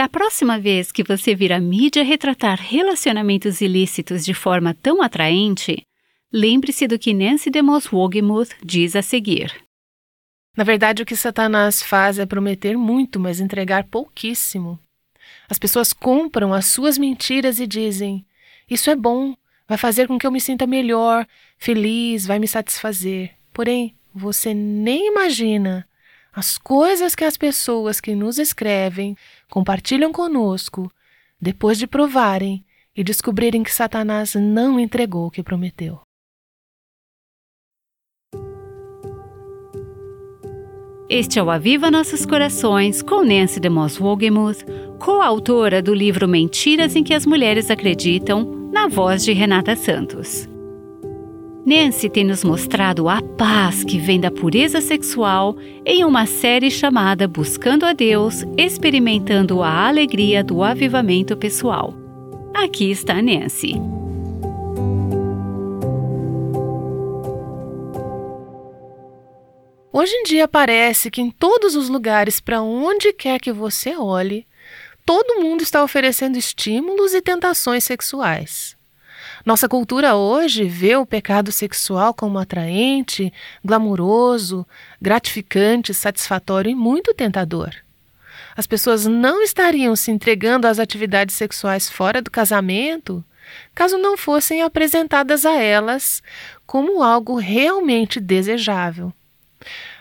Da próxima vez que você vir a mídia retratar relacionamentos ilícitos de forma tão atraente, lembre-se do que Nancy DeMoss Wogemuth diz a seguir. Na verdade, o que Satanás faz é prometer muito, mas entregar pouquíssimo. As pessoas compram as suas mentiras e dizem: Isso é bom, vai fazer com que eu me sinta melhor, feliz, vai me satisfazer. Porém, você nem imagina as coisas que as pessoas que nos escrevem compartilham conosco depois de provarem e descobrirem que Satanás não entregou o que prometeu. Este é o Aviva Nossos Corações com Nancy DeMoss Wogemuth, coautora do livro Mentiras em que as Mulheres Acreditam, na voz de Renata Santos. Nancy tem nos mostrado a paz que vem da pureza sexual em uma série chamada Buscando a Deus, experimentando a alegria do avivamento pessoal. Aqui está Nancy. Hoje em dia parece que em todos os lugares para onde quer que você olhe, todo mundo está oferecendo estímulos e tentações sexuais. Nossa cultura hoje vê o pecado sexual como atraente, glamuroso, gratificante, satisfatório e muito tentador. As pessoas não estariam se entregando às atividades sexuais fora do casamento caso não fossem apresentadas a elas como algo realmente desejável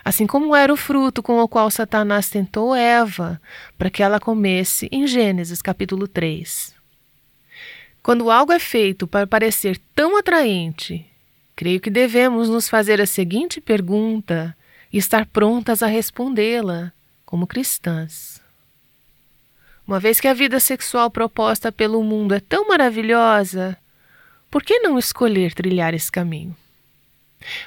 assim como era o fruto com o qual Satanás tentou Eva para que ela comesse em Gênesis capítulo 3. Quando algo é feito para parecer tão atraente, creio que devemos nos fazer a seguinte pergunta e estar prontas a respondê-la como cristãs. Uma vez que a vida sexual proposta pelo mundo é tão maravilhosa, por que não escolher trilhar esse caminho?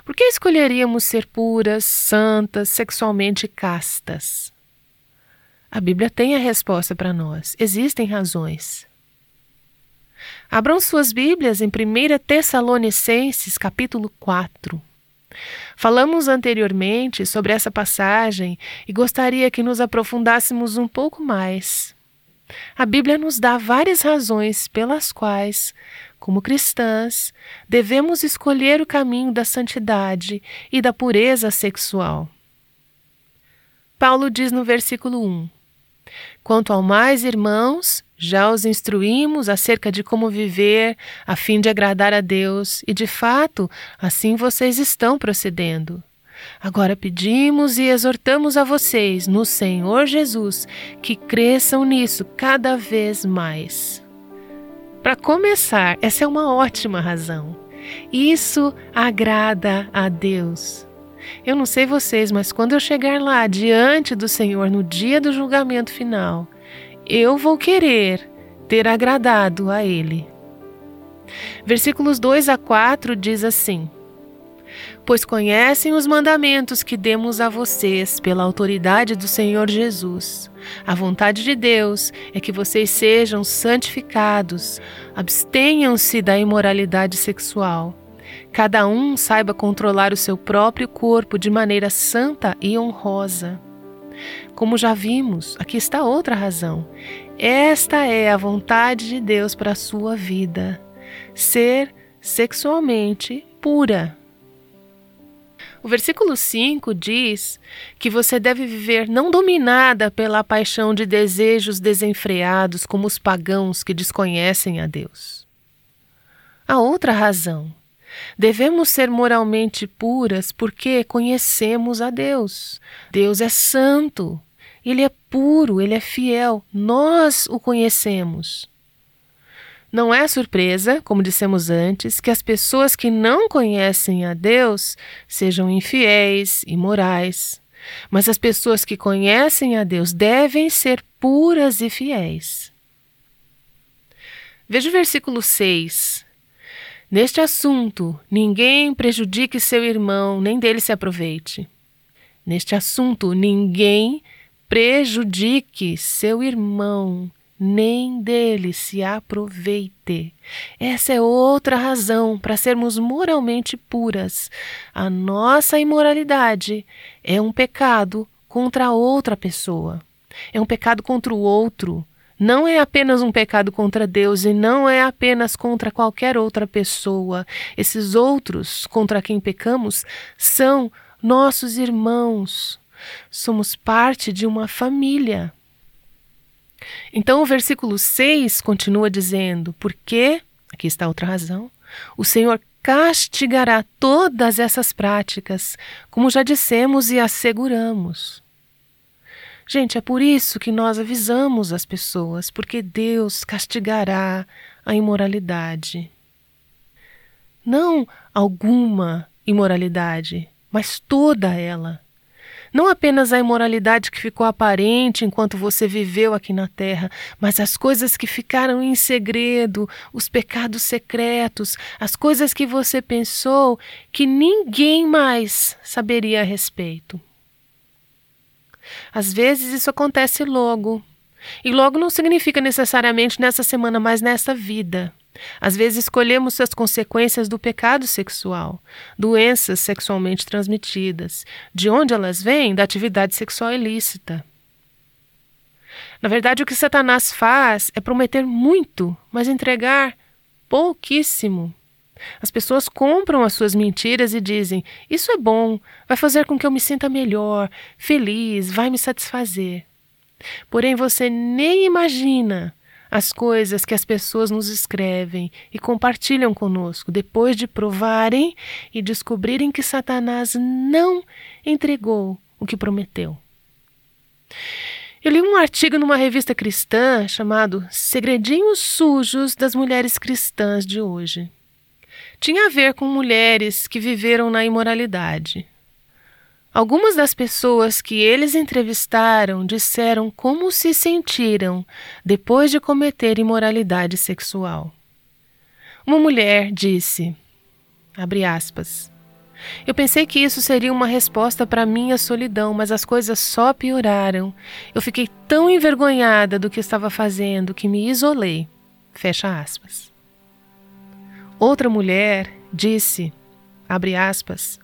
Por que escolheríamos ser puras, santas, sexualmente castas? A Bíblia tem a resposta para nós. Existem razões. Abram suas Bíblias em 1 Tessalonicenses, capítulo 4. Falamos anteriormente sobre essa passagem e gostaria que nos aprofundássemos um pouco mais. A Bíblia nos dá várias razões pelas quais como cristãs, devemos escolher o caminho da santidade e da pureza sexual. Paulo diz no versículo 1: Quanto ao mais, irmãos, já os instruímos acerca de como viver a fim de agradar a Deus, e de fato, assim vocês estão procedendo. Agora pedimos e exortamos a vocês, no Senhor Jesus, que cresçam nisso cada vez mais. Para começar, essa é uma ótima razão. Isso agrada a Deus. Eu não sei vocês, mas quando eu chegar lá diante do Senhor no dia do julgamento final, eu vou querer ter agradado a Ele. Versículos 2 a 4 diz assim: Pois conhecem os mandamentos que demos a vocês pela autoridade do Senhor Jesus. A vontade de Deus é que vocês sejam santificados, abstenham-se da imoralidade sexual. Cada um saiba controlar o seu próprio corpo de maneira santa e honrosa. Como já vimos, aqui está outra razão. Esta é a vontade de Deus para a sua vida: ser sexualmente pura. O versículo 5 diz que você deve viver não dominada pela paixão de desejos desenfreados como os pagãos que desconhecem a Deus. A outra razão. Devemos ser moralmente puras porque conhecemos a Deus. Deus é santo, ele é puro, ele é fiel. Nós o conhecemos. Não é surpresa, como dissemos antes, que as pessoas que não conhecem a Deus sejam infiéis, imorais. Mas as pessoas que conhecem a Deus devem ser puras e fiéis. Veja o versículo 6. Neste assunto, ninguém prejudique seu irmão, nem dele se aproveite. Neste assunto, ninguém prejudique seu irmão, nem dele se aproveite. Essa é outra razão para sermos moralmente puras. A nossa imoralidade é um pecado contra outra pessoa. É um pecado contra o outro. Não é apenas um pecado contra Deus e não é apenas contra qualquer outra pessoa. Esses outros contra quem pecamos são nossos irmãos. Somos parte de uma família. Então o versículo 6 continua dizendo: Porque, aqui está outra razão, o Senhor castigará todas essas práticas, como já dissemos e asseguramos. Gente, é por isso que nós avisamos as pessoas, porque Deus castigará a imoralidade. Não alguma imoralidade, mas toda ela. Não apenas a imoralidade que ficou aparente enquanto você viveu aqui na terra, mas as coisas que ficaram em segredo, os pecados secretos, as coisas que você pensou que ninguém mais saberia a respeito. Às vezes isso acontece logo. E logo não significa necessariamente nessa semana, mas nessa vida. Às vezes escolhemos as consequências do pecado sexual, doenças sexualmente transmitidas. De onde elas vêm? Da atividade sexual ilícita. Na verdade, o que Satanás faz é prometer muito, mas entregar pouquíssimo. As pessoas compram as suas mentiras e dizem: Isso é bom, vai fazer com que eu me sinta melhor, feliz, vai me satisfazer. Porém, você nem imagina as coisas que as pessoas nos escrevem e compartilham conosco depois de provarem e descobrirem que Satanás não entregou o que prometeu. Eu li um artigo numa revista cristã chamado Segredinhos Sujos das Mulheres Cristãs de Hoje tinha a ver com mulheres que viveram na imoralidade. Algumas das pessoas que eles entrevistaram disseram como se sentiram depois de cometer imoralidade sexual. Uma mulher disse, aspas, eu pensei que isso seria uma resposta para minha solidão, mas as coisas só pioraram. Eu fiquei tão envergonhada do que estava fazendo que me isolei. Fecha aspas. Outra mulher disse, abre aspas,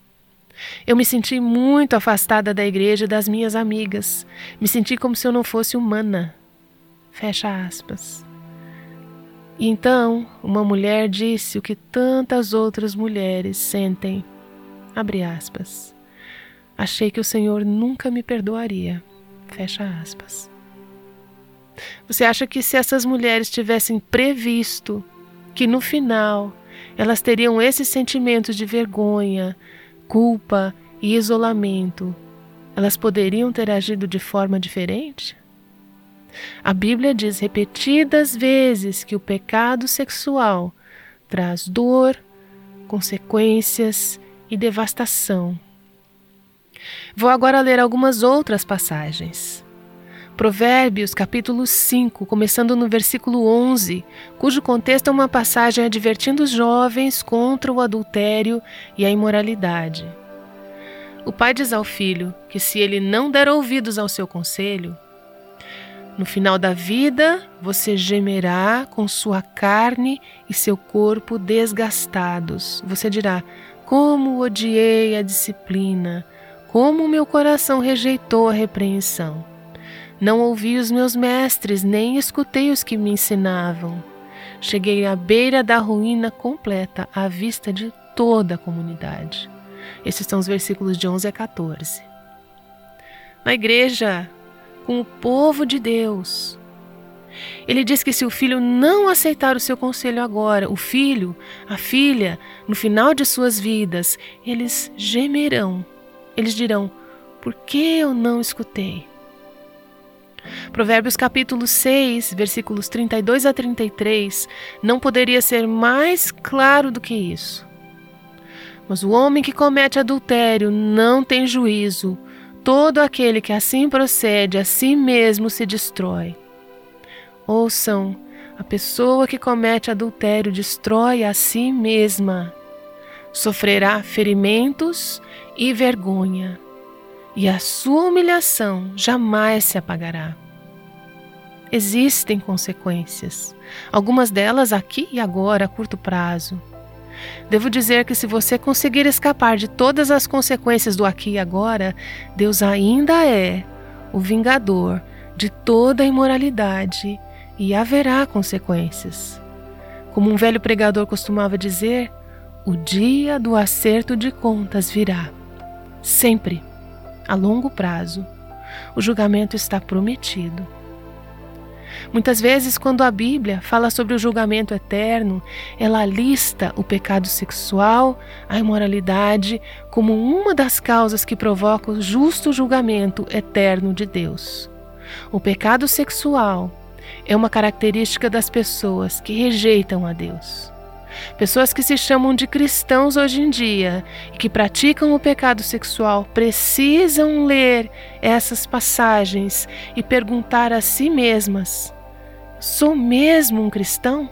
eu me senti muito afastada da igreja e das minhas amigas. Me senti como se eu não fosse humana. Fecha aspas. E então, uma mulher disse o que tantas outras mulheres sentem. Abre aspas. Achei que o Senhor nunca me perdoaria. Fecha aspas. Você acha que se essas mulheres tivessem previsto que no final elas teriam esses sentimentos de vergonha, culpa e isolamento, elas poderiam ter agido de forma diferente? A Bíblia diz repetidas vezes que o pecado sexual traz dor, consequências e devastação. Vou agora ler algumas outras passagens. Provérbios, capítulo 5, começando no versículo 11, cujo contexto é uma passagem advertindo os jovens contra o adultério e a imoralidade. O pai diz ao filho que se ele não der ouvidos ao seu conselho, no final da vida você gemerá com sua carne e seu corpo desgastados. Você dirá: Como odiei a disciplina, como meu coração rejeitou a repreensão. Não ouvi os meus mestres, nem escutei os que me ensinavam. Cheguei à beira da ruína completa, à vista de toda a comunidade. Esses são os versículos de 11 a 14. Na igreja, com o povo de Deus, ele diz que se o filho não aceitar o seu conselho agora, o filho, a filha, no final de suas vidas, eles gemerão. Eles dirão: Por que eu não escutei? Provérbios capítulo 6, versículos 32 a 33, não poderia ser mais claro do que isso. Mas o homem que comete adultério não tem juízo. Todo aquele que assim procede a si mesmo se destrói. Ouçam, a pessoa que comete adultério destrói a si mesma. Sofrerá ferimentos e vergonha e a sua humilhação jamais se apagará. Existem consequências, algumas delas aqui e agora, a curto prazo. Devo dizer que se você conseguir escapar de todas as consequências do aqui e agora, Deus ainda é o vingador de toda a imoralidade e haverá consequências. Como um velho pregador costumava dizer, o dia do acerto de contas virá. Sempre, a longo prazo, o julgamento está prometido. Muitas vezes, quando a Bíblia fala sobre o julgamento eterno, ela lista o pecado sexual, a imoralidade, como uma das causas que provoca o justo julgamento eterno de Deus. O pecado sexual é uma característica das pessoas que rejeitam a Deus. Pessoas que se chamam de cristãos hoje em dia e que praticam o pecado sexual precisam ler essas passagens e perguntar a si mesmas: sou mesmo um cristão?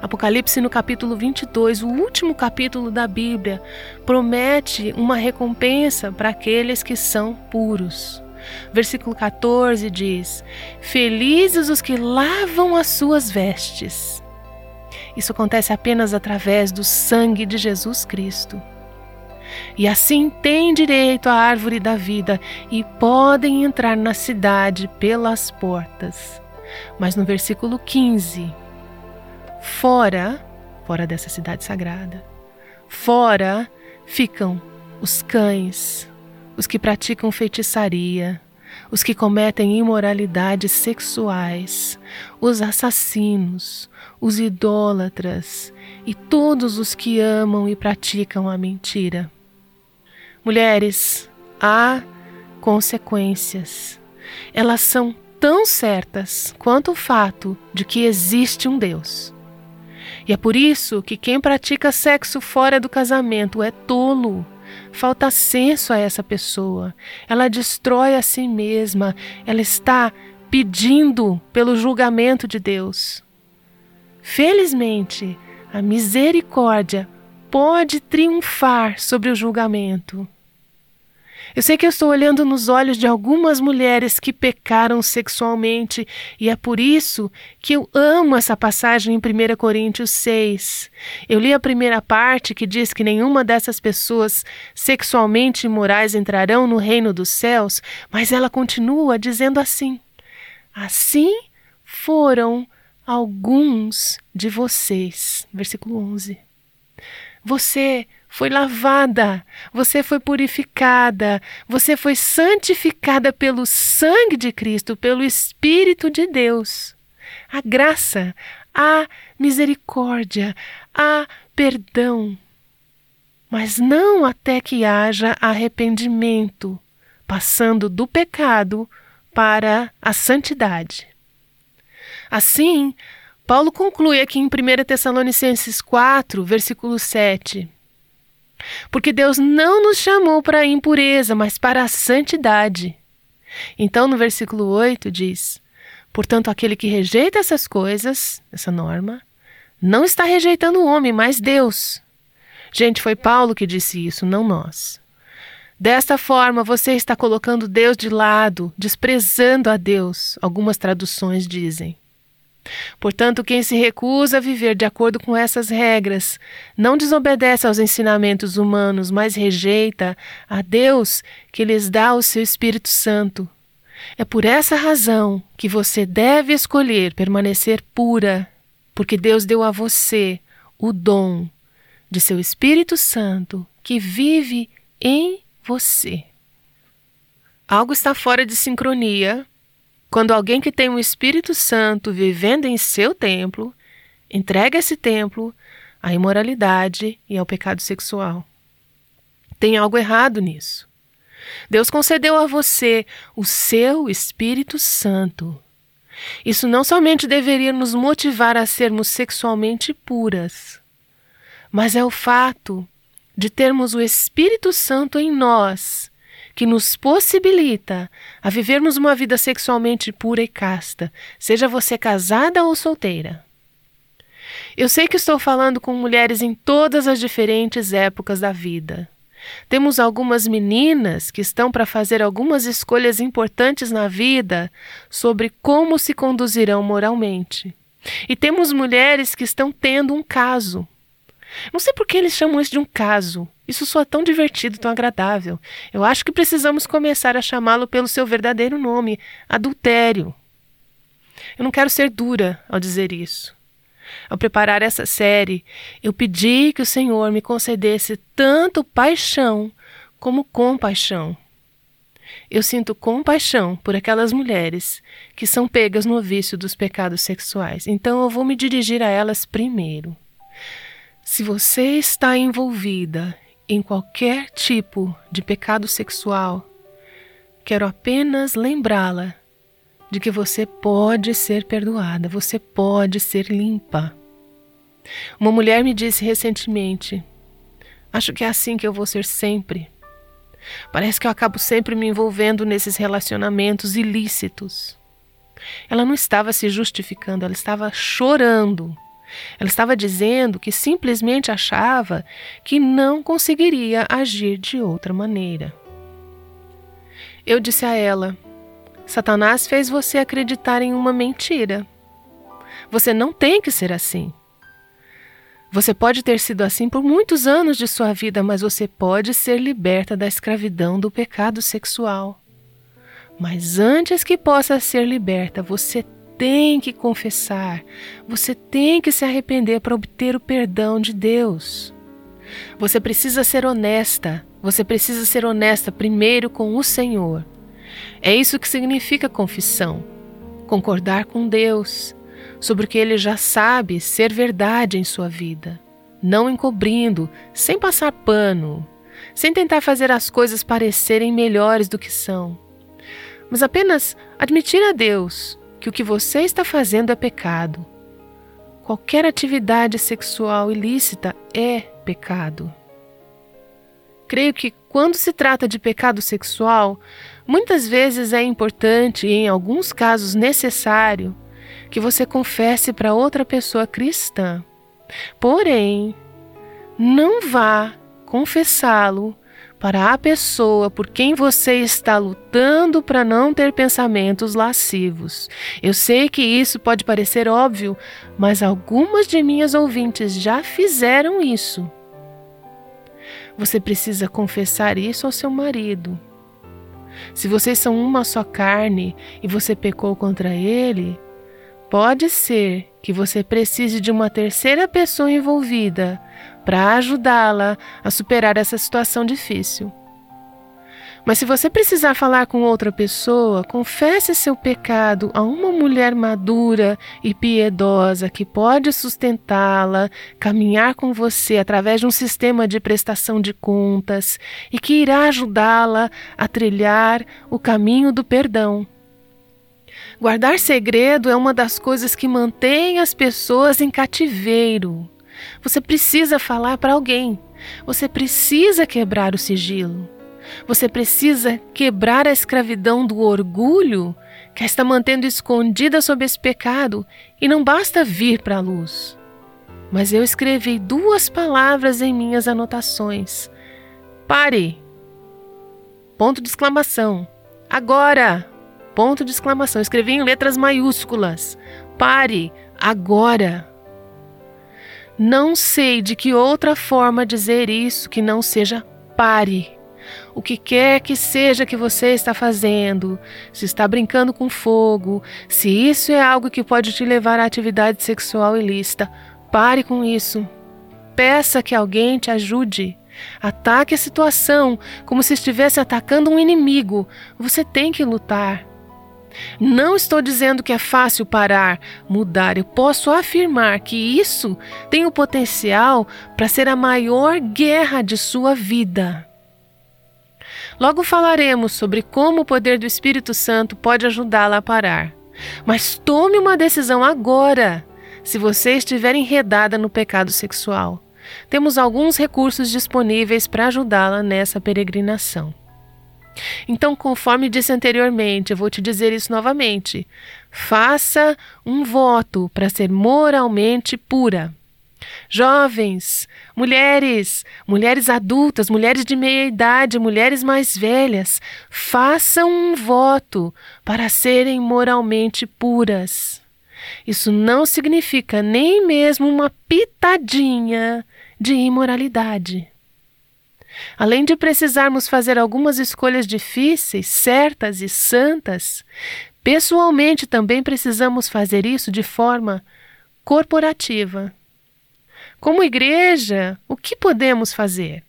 Apocalipse, no capítulo 22, o último capítulo da Bíblia, promete uma recompensa para aqueles que são puros. Versículo 14 diz: Felizes os que lavam as suas vestes isso acontece apenas através do sangue de Jesus Cristo. E assim têm direito à árvore da vida e podem entrar na cidade pelas portas. Mas no versículo 15, fora, fora dessa cidade sagrada, fora ficam os cães, os que praticam feitiçaria, os que cometem imoralidades sexuais, os assassinos, os idólatras e todos os que amam e praticam a mentira. Mulheres, há consequências. Elas são tão certas quanto o fato de que existe um Deus. E é por isso que quem pratica sexo fora do casamento é tolo Falta senso a essa pessoa. Ela destrói a si mesma. Ela está pedindo pelo julgamento de Deus. Felizmente, a misericórdia pode triunfar sobre o julgamento. Eu sei que eu estou olhando nos olhos de algumas mulheres que pecaram sexualmente e é por isso que eu amo essa passagem em 1 Coríntios 6. Eu li a primeira parte que diz que nenhuma dessas pessoas sexualmente imorais entrarão no reino dos céus, mas ela continua dizendo assim: Assim foram alguns de vocês. Versículo 11. Você foi lavada, você foi purificada, você foi santificada pelo sangue de Cristo, pelo Espírito de Deus. A graça, a misericórdia, a perdão. Mas não até que haja arrependimento, passando do pecado para a santidade. Assim, Paulo conclui aqui em 1 Tessalonicenses 4, versículo 7. Porque Deus não nos chamou para a impureza, mas para a santidade. Então, no versículo 8 diz: Portanto, aquele que rejeita essas coisas, essa norma, não está rejeitando o homem, mas Deus. Gente, foi Paulo que disse isso, não nós. Desta forma, você está colocando Deus de lado, desprezando a Deus, algumas traduções dizem. Portanto, quem se recusa a viver de acordo com essas regras não desobedece aos ensinamentos humanos, mas rejeita a Deus que lhes dá o seu Espírito Santo. É por essa razão que você deve escolher permanecer pura, porque Deus deu a você o dom de seu Espírito Santo que vive em você. Algo está fora de sincronia quando alguém que tem o Espírito Santo vivendo em seu templo entrega esse templo à imoralidade e ao pecado sexual. Tem algo errado nisso. Deus concedeu a você o seu Espírito Santo. Isso não somente deveria nos motivar a sermos sexualmente puras, mas é o fato de termos o Espírito Santo em nós que nos possibilita a vivermos uma vida sexualmente pura e casta, seja você casada ou solteira. Eu sei que estou falando com mulheres em todas as diferentes épocas da vida. Temos algumas meninas que estão para fazer algumas escolhas importantes na vida sobre como se conduzirão moralmente. E temos mulheres que estão tendo um caso. Não sei por que eles chamam isso de um caso. Isso soa tão divertido, tão agradável. Eu acho que precisamos começar a chamá-lo pelo seu verdadeiro nome: adultério. Eu não quero ser dura ao dizer isso. Ao preparar essa série, eu pedi que o Senhor me concedesse tanto paixão como compaixão. Eu sinto compaixão por aquelas mulheres que são pegas no vício dos pecados sexuais, então eu vou me dirigir a elas primeiro. Se você está envolvida em qualquer tipo de pecado sexual, quero apenas lembrá-la de que você pode ser perdoada, você pode ser limpa. Uma mulher me disse recentemente: Acho que é assim que eu vou ser sempre. Parece que eu acabo sempre me envolvendo nesses relacionamentos ilícitos. Ela não estava se justificando, ela estava chorando. Ela estava dizendo que simplesmente achava que não conseguiria agir de outra maneira. Eu disse a ela: Satanás fez você acreditar em uma mentira. Você não tem que ser assim. Você pode ter sido assim por muitos anos de sua vida, mas você pode ser liberta da escravidão do pecado sexual. Mas antes que possa ser liberta, você tem que confessar, você tem que se arrepender para obter o perdão de Deus. Você precisa ser honesta, você precisa ser honesta primeiro com o Senhor. É isso que significa confissão. Concordar com Deus sobre o que ele já sabe ser verdade em sua vida, não encobrindo, sem passar pano, sem tentar fazer as coisas parecerem melhores do que são, mas apenas admitir a Deus que o que você está fazendo é pecado. Qualquer atividade sexual ilícita é pecado. Creio que quando se trata de pecado sexual, muitas vezes é importante e, em alguns casos, necessário que você confesse para outra pessoa cristã. Porém, não vá confessá-lo para a pessoa por quem você está lutando para não ter pensamentos lascivos. Eu sei que isso pode parecer óbvio, mas algumas de minhas ouvintes já fizeram isso. Você precisa confessar isso ao seu marido. Se vocês são uma só carne e você pecou contra ele, pode ser que você precise de uma terceira pessoa envolvida para ajudá-la a superar essa situação difícil. Mas se você precisar falar com outra pessoa, confesse seu pecado a uma mulher madura e piedosa que pode sustentá-la, caminhar com você através de um sistema de prestação de contas e que irá ajudá-la a trilhar o caminho do perdão. Guardar segredo é uma das coisas que mantém as pessoas em cativeiro. Você precisa falar para alguém. Você precisa quebrar o sigilo. Você precisa quebrar a escravidão do orgulho que a está mantendo escondida sob esse pecado e não basta vir para a luz. Mas eu escrevi duas palavras em minhas anotações. Pare! Ponto de exclamação. Agora! Ponto de exclamação. Escrevi em letras maiúsculas. Pare! Agora! Não sei de que outra forma dizer isso que não seja pare o que quer que seja que você está fazendo, se está brincando com fogo, se isso é algo que pode te levar à atividade sexual ilícita, pare com isso. Peça que alguém te ajude. Ataque a situação como se estivesse atacando um inimigo. Você tem que lutar. Não estou dizendo que é fácil parar, mudar. Eu posso afirmar que isso tem o potencial para ser a maior guerra de sua vida. Logo falaremos sobre como o poder do Espírito Santo pode ajudá-la a parar. Mas tome uma decisão agora, se você estiver enredada no pecado sexual. Temos alguns recursos disponíveis para ajudá-la nessa peregrinação. Então, conforme disse anteriormente, eu vou te dizer isso novamente. Faça um voto para ser moralmente pura. Jovens, mulheres, mulheres adultas, mulheres de meia idade, mulheres mais velhas, façam um voto para serem moralmente puras. Isso não significa nem mesmo uma pitadinha de imoralidade. Além de precisarmos fazer algumas escolhas difíceis, certas e santas, Pessoalmente, também precisamos fazer isso de forma corporativa. Como igreja, o que podemos fazer?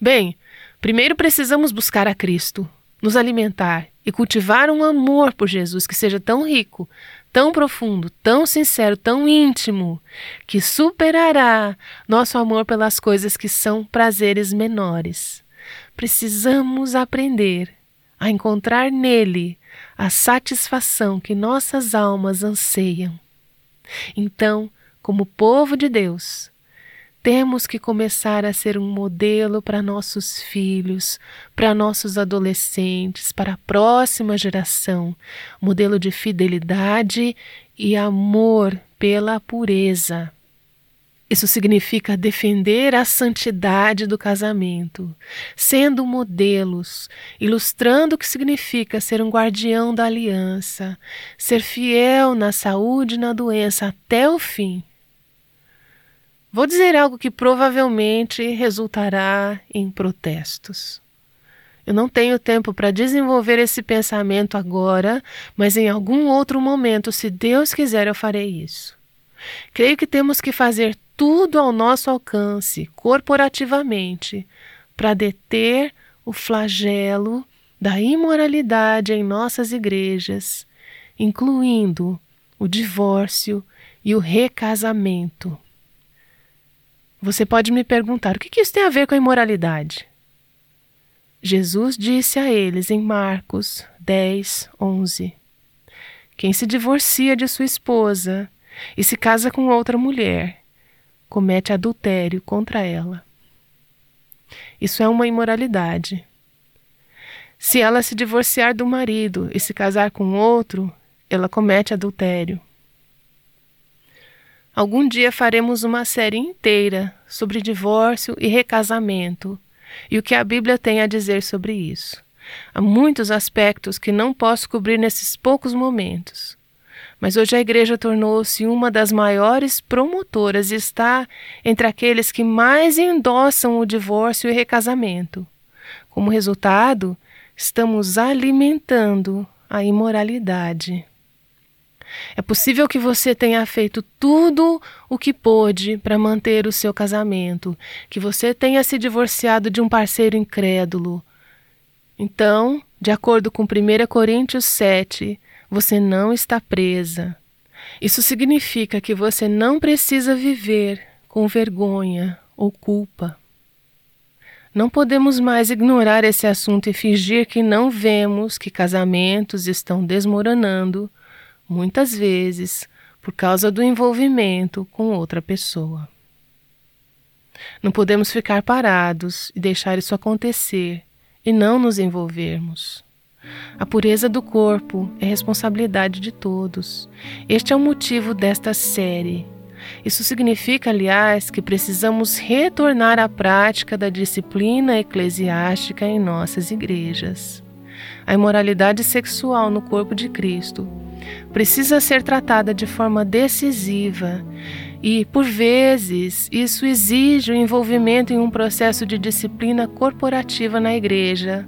Bem, primeiro precisamos buscar a Cristo, nos alimentar e cultivar um amor por Jesus que seja tão rico, tão profundo, tão sincero, tão íntimo, que superará nosso amor pelas coisas que são prazeres menores. Precisamos aprender a encontrar nele a satisfação que nossas almas anseiam. Então, como povo de Deus, temos que começar a ser um modelo para nossos filhos, para nossos adolescentes, para a próxima geração, modelo de fidelidade e amor pela pureza. Isso significa defender a santidade do casamento, sendo modelos, ilustrando o que significa ser um guardião da aliança, ser fiel na saúde e na doença até o fim Vou dizer algo que provavelmente resultará em protestos. Eu não tenho tempo para desenvolver esse pensamento agora, mas em algum outro momento, se Deus quiser, eu farei isso. Creio que temos que fazer tudo ao nosso alcance, corporativamente, para deter o flagelo da imoralidade em nossas igrejas, incluindo o divórcio e o recasamento. Você pode me perguntar: o que isso tem a ver com a imoralidade? Jesus disse a eles em Marcos 10, 11: Quem se divorcia de sua esposa e se casa com outra mulher, comete adultério contra ela. Isso é uma imoralidade. Se ela se divorciar do marido e se casar com outro, ela comete adultério. Algum dia faremos uma série inteira sobre divórcio e recasamento e o que a Bíblia tem a dizer sobre isso. Há muitos aspectos que não posso cobrir nesses poucos momentos. Mas hoje a igreja tornou-se uma das maiores promotoras e está entre aqueles que mais endossam o divórcio e recasamento. Como resultado, estamos alimentando a imoralidade. É possível que você tenha feito tudo o que pôde para manter o seu casamento, que você tenha se divorciado de um parceiro incrédulo. Então, de acordo com 1 Coríntios 7, você não está presa. Isso significa que você não precisa viver com vergonha ou culpa. Não podemos mais ignorar esse assunto e fingir que não vemos que casamentos estão desmoronando muitas vezes por causa do envolvimento com outra pessoa. Não podemos ficar parados e deixar isso acontecer e não nos envolvermos. A pureza do corpo é responsabilidade de todos. Este é o motivo desta série. Isso significa, aliás, que precisamos retornar à prática da disciplina eclesiástica em nossas igrejas. A imoralidade sexual no corpo de Cristo precisa ser tratada de forma decisiva e, por vezes, isso exige o envolvimento em um processo de disciplina corporativa na igreja,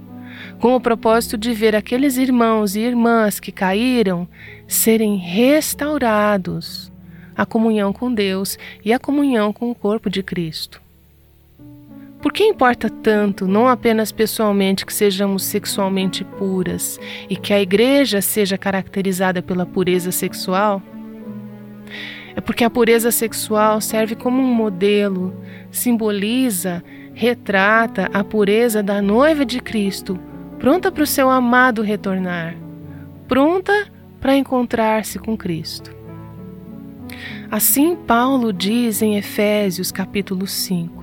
com o propósito de ver aqueles irmãos e irmãs que caíram serem restaurados à comunhão com Deus e à comunhão com o corpo de Cristo. Por que importa tanto, não apenas pessoalmente, que sejamos sexualmente puras e que a igreja seja caracterizada pela pureza sexual? É porque a pureza sexual serve como um modelo, simboliza, retrata a pureza da noiva de Cristo, pronta para o seu amado retornar, pronta para encontrar-se com Cristo. Assim Paulo diz em Efésios capítulo 5: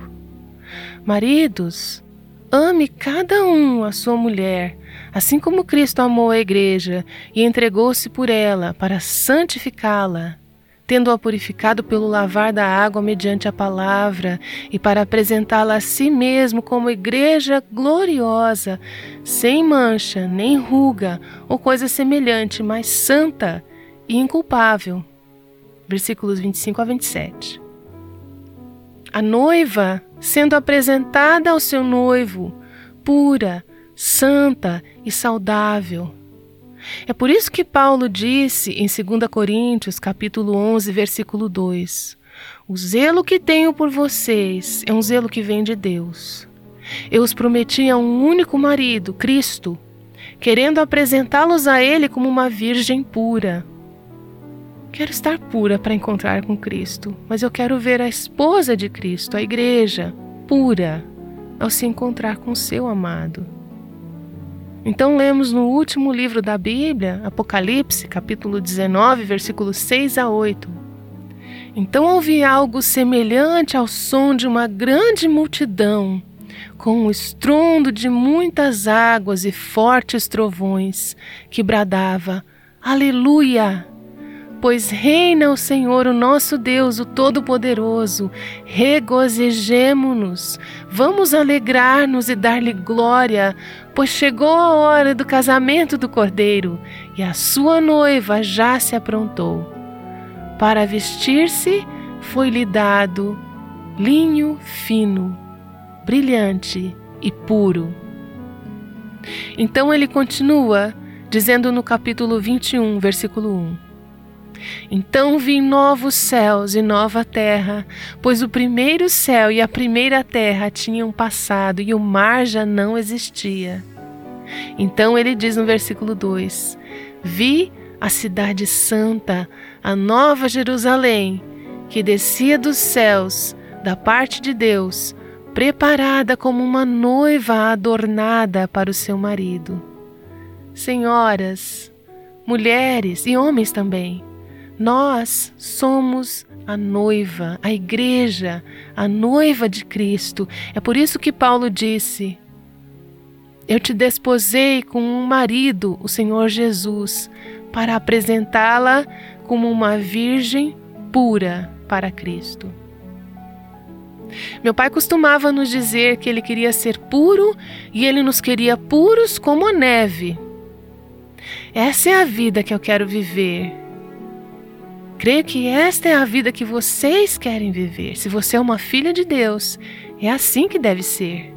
Maridos, ame cada um a sua mulher, assim como Cristo amou a igreja e entregou-se por ela para santificá-la, tendo-a purificado pelo lavar da água mediante a palavra e para apresentá-la a si mesmo como igreja gloriosa, sem mancha, nem ruga ou coisa semelhante, mas santa e inculpável. Versículos 25 a 27. A noiva sendo apresentada ao seu noivo, pura, santa e saudável. É por isso que Paulo disse em 2 Coríntios, capítulo 11, versículo 2: O zelo que tenho por vocês é um zelo que vem de Deus. Eu os prometi a um único marido, Cristo, querendo apresentá-los a ele como uma virgem pura. Quero estar pura para encontrar com Cristo, mas eu quero ver a esposa de Cristo, a igreja, pura, ao se encontrar com seu amado. Então lemos no último livro da Bíblia, Apocalipse, capítulo 19, versículos 6 a 8. Então ouvi algo semelhante ao som de uma grande multidão, com o estrondo de muitas águas e fortes trovões, que bradava: Aleluia! Pois reina o Senhor, o nosso Deus, o Todo-Poderoso. Regozijemo-nos, vamos alegrar-nos e dar-lhe glória, pois chegou a hora do casamento do Cordeiro e a sua noiva já se aprontou. Para vestir-se foi-lhe dado linho fino, brilhante e puro. Então ele continua, dizendo no capítulo 21, versículo 1. Então vi novos céus e nova terra, pois o primeiro céu e a primeira terra tinham passado e o mar já não existia. Então ele diz no versículo 2: Vi a cidade santa, a nova Jerusalém, que descia dos céus, da parte de Deus, preparada como uma noiva adornada para o seu marido. Senhoras, mulheres e homens também, nós somos a noiva, a igreja, a noiva de Cristo. É por isso que Paulo disse: Eu te desposei com um marido, o Senhor Jesus, para apresentá-la como uma virgem pura para Cristo. Meu pai costumava nos dizer que ele queria ser puro e ele nos queria puros como a neve. Essa é a vida que eu quero viver Creio que esta é a vida que vocês querem viver. Se você é uma filha de Deus, é assim que deve ser.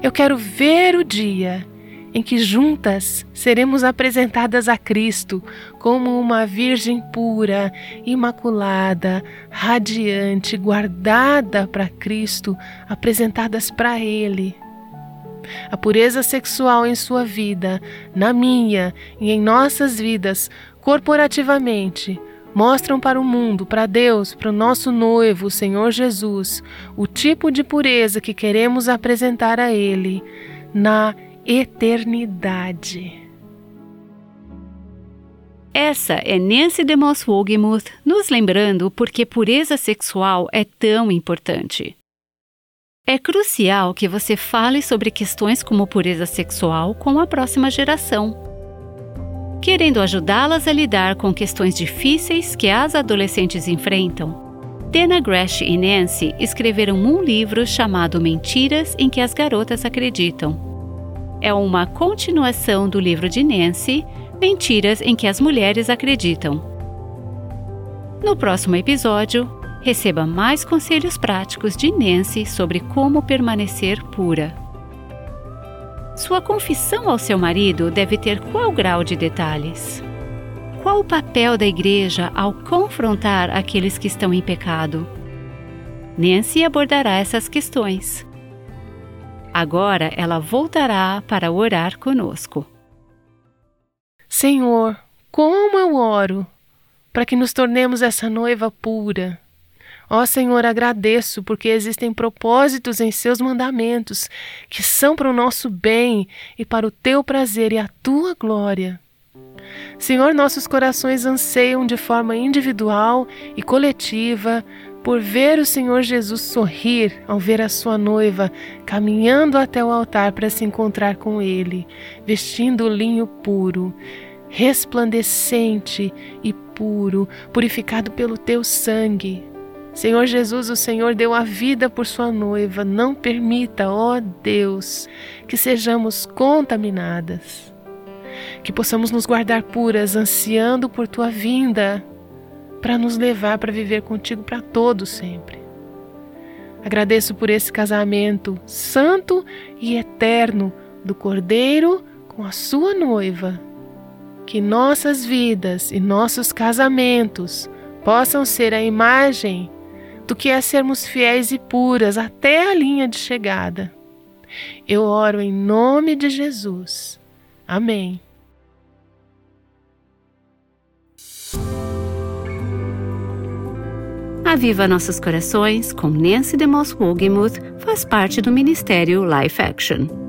Eu quero ver o dia em que juntas seremos apresentadas a Cristo como uma virgem pura, imaculada, radiante, guardada para Cristo, apresentadas para Ele. A pureza sexual em sua vida, na minha e em nossas vidas, corporativamente, mostram para o mundo, para Deus, para o nosso noivo, o Senhor Jesus, o tipo de pureza que queremos apresentar a Ele na eternidade. Essa é Nancy DeMoss Wogemuth nos lembrando por que pureza sexual é tão importante. É crucial que você fale sobre questões como pureza sexual com a próxima geração querendo ajudá-las a lidar com questões difíceis que as adolescentes enfrentam. Dana Gresh e Nancy escreveram um livro chamado Mentiras em que as garotas acreditam. É uma continuação do livro de Nancy, Mentiras em que as mulheres acreditam. No próximo episódio, receba mais conselhos práticos de Nancy sobre como permanecer pura. Sua confissão ao seu marido deve ter qual grau de detalhes? Qual o papel da igreja ao confrontar aqueles que estão em pecado? Nancy abordará essas questões. Agora ela voltará para orar conosco. Senhor, como eu oro para que nos tornemos essa noiva pura Ó Senhor, agradeço porque existem propósitos em seus mandamentos que são para o nosso bem e para o teu prazer e a tua glória. Senhor, nossos corações anseiam de forma individual e coletiva por ver o Senhor Jesus sorrir ao ver a sua noiva caminhando até o altar para se encontrar com ele, vestindo o linho puro, resplandecente e puro, purificado pelo teu sangue. Senhor Jesus, o Senhor deu a vida por sua noiva. Não permita, ó Deus, que sejamos contaminadas. Que possamos nos guardar puras, ansiando por tua vinda, para nos levar para viver contigo para todo sempre. Agradeço por esse casamento santo e eterno do Cordeiro com a sua noiva. que nossas vidas e nossos casamentos possam ser a imagem do que é sermos fiéis e puras até a linha de chegada. Eu oro em nome de Jesus. Amém. Aviva Nossos Corações, com Nancy DeMoss Wogemuth, faz parte do Ministério Life Action.